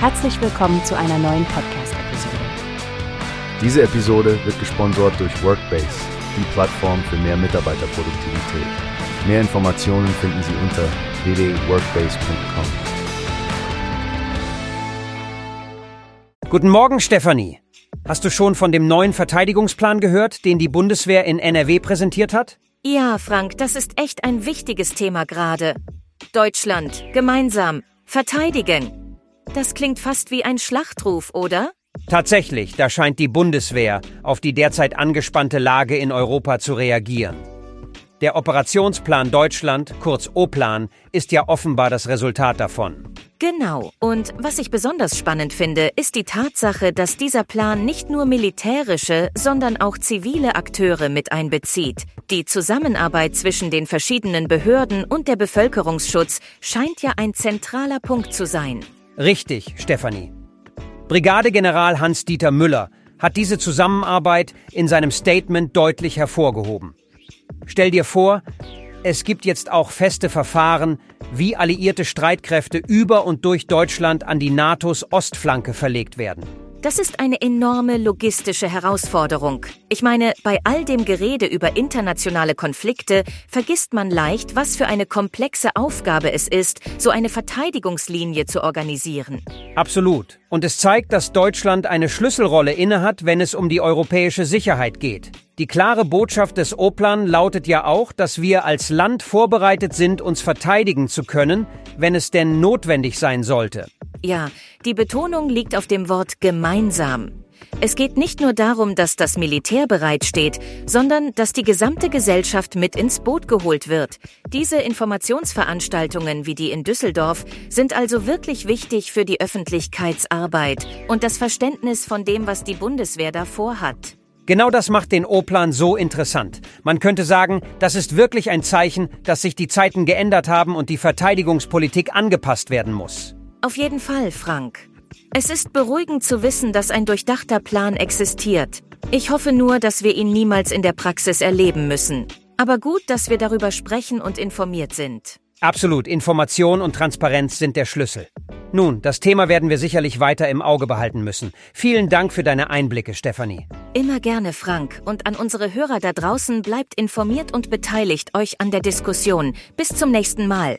Herzlich willkommen zu einer neuen Podcast-Episode. Diese Episode wird gesponsert durch Workbase, die Plattform für mehr Mitarbeiterproduktivität. Mehr Informationen finden Sie unter www.workbase.com. Guten Morgen, Stefanie. Hast du schon von dem neuen Verteidigungsplan gehört, den die Bundeswehr in NRW präsentiert hat? Ja, Frank, das ist echt ein wichtiges Thema gerade. Deutschland, gemeinsam, verteidigen. Das klingt fast wie ein Schlachtruf, oder? Tatsächlich, da scheint die Bundeswehr auf die derzeit angespannte Lage in Europa zu reagieren. Der Operationsplan Deutschland, kurz O-Plan, ist ja offenbar das Resultat davon. Genau. Und was ich besonders spannend finde, ist die Tatsache, dass dieser Plan nicht nur militärische, sondern auch zivile Akteure mit einbezieht. Die Zusammenarbeit zwischen den verschiedenen Behörden und der Bevölkerungsschutz scheint ja ein zentraler Punkt zu sein. Richtig, Stefanie. Brigadegeneral Hans-Dieter Müller hat diese Zusammenarbeit in seinem Statement deutlich hervorgehoben. Stell dir vor, es gibt jetzt auch feste Verfahren, wie alliierte Streitkräfte über und durch Deutschland an die NATOs Ostflanke verlegt werden. Das ist eine enorme logistische Herausforderung. Ich meine, bei all dem Gerede über internationale Konflikte vergisst man leicht, was für eine komplexe Aufgabe es ist, so eine Verteidigungslinie zu organisieren. Absolut. Und es zeigt, dass Deutschland eine Schlüsselrolle innehat, wenn es um die europäische Sicherheit geht. Die klare Botschaft des Oplan lautet ja auch, dass wir als Land vorbereitet sind, uns verteidigen zu können, wenn es denn notwendig sein sollte. Ja, die Betonung liegt auf dem Wort gemeinsam. Es geht nicht nur darum, dass das Militär bereitsteht, sondern dass die gesamte Gesellschaft mit ins Boot geholt wird. Diese Informationsveranstaltungen wie die in Düsseldorf sind also wirklich wichtig für die Öffentlichkeitsarbeit und das Verständnis von dem, was die Bundeswehr da vorhat. Genau das macht den O-Plan so interessant. Man könnte sagen, das ist wirklich ein Zeichen, dass sich die Zeiten geändert haben und die Verteidigungspolitik angepasst werden muss. Auf jeden Fall, Frank. Es ist beruhigend zu wissen, dass ein durchdachter Plan existiert. Ich hoffe nur, dass wir ihn niemals in der Praxis erleben müssen. Aber gut, dass wir darüber sprechen und informiert sind. Absolut, Information und Transparenz sind der Schlüssel. Nun, das Thema werden wir sicherlich weiter im Auge behalten müssen. Vielen Dank für deine Einblicke, Stefanie. Immer gerne, Frank. Und an unsere Hörer da draußen bleibt informiert und beteiligt euch an der Diskussion. Bis zum nächsten Mal.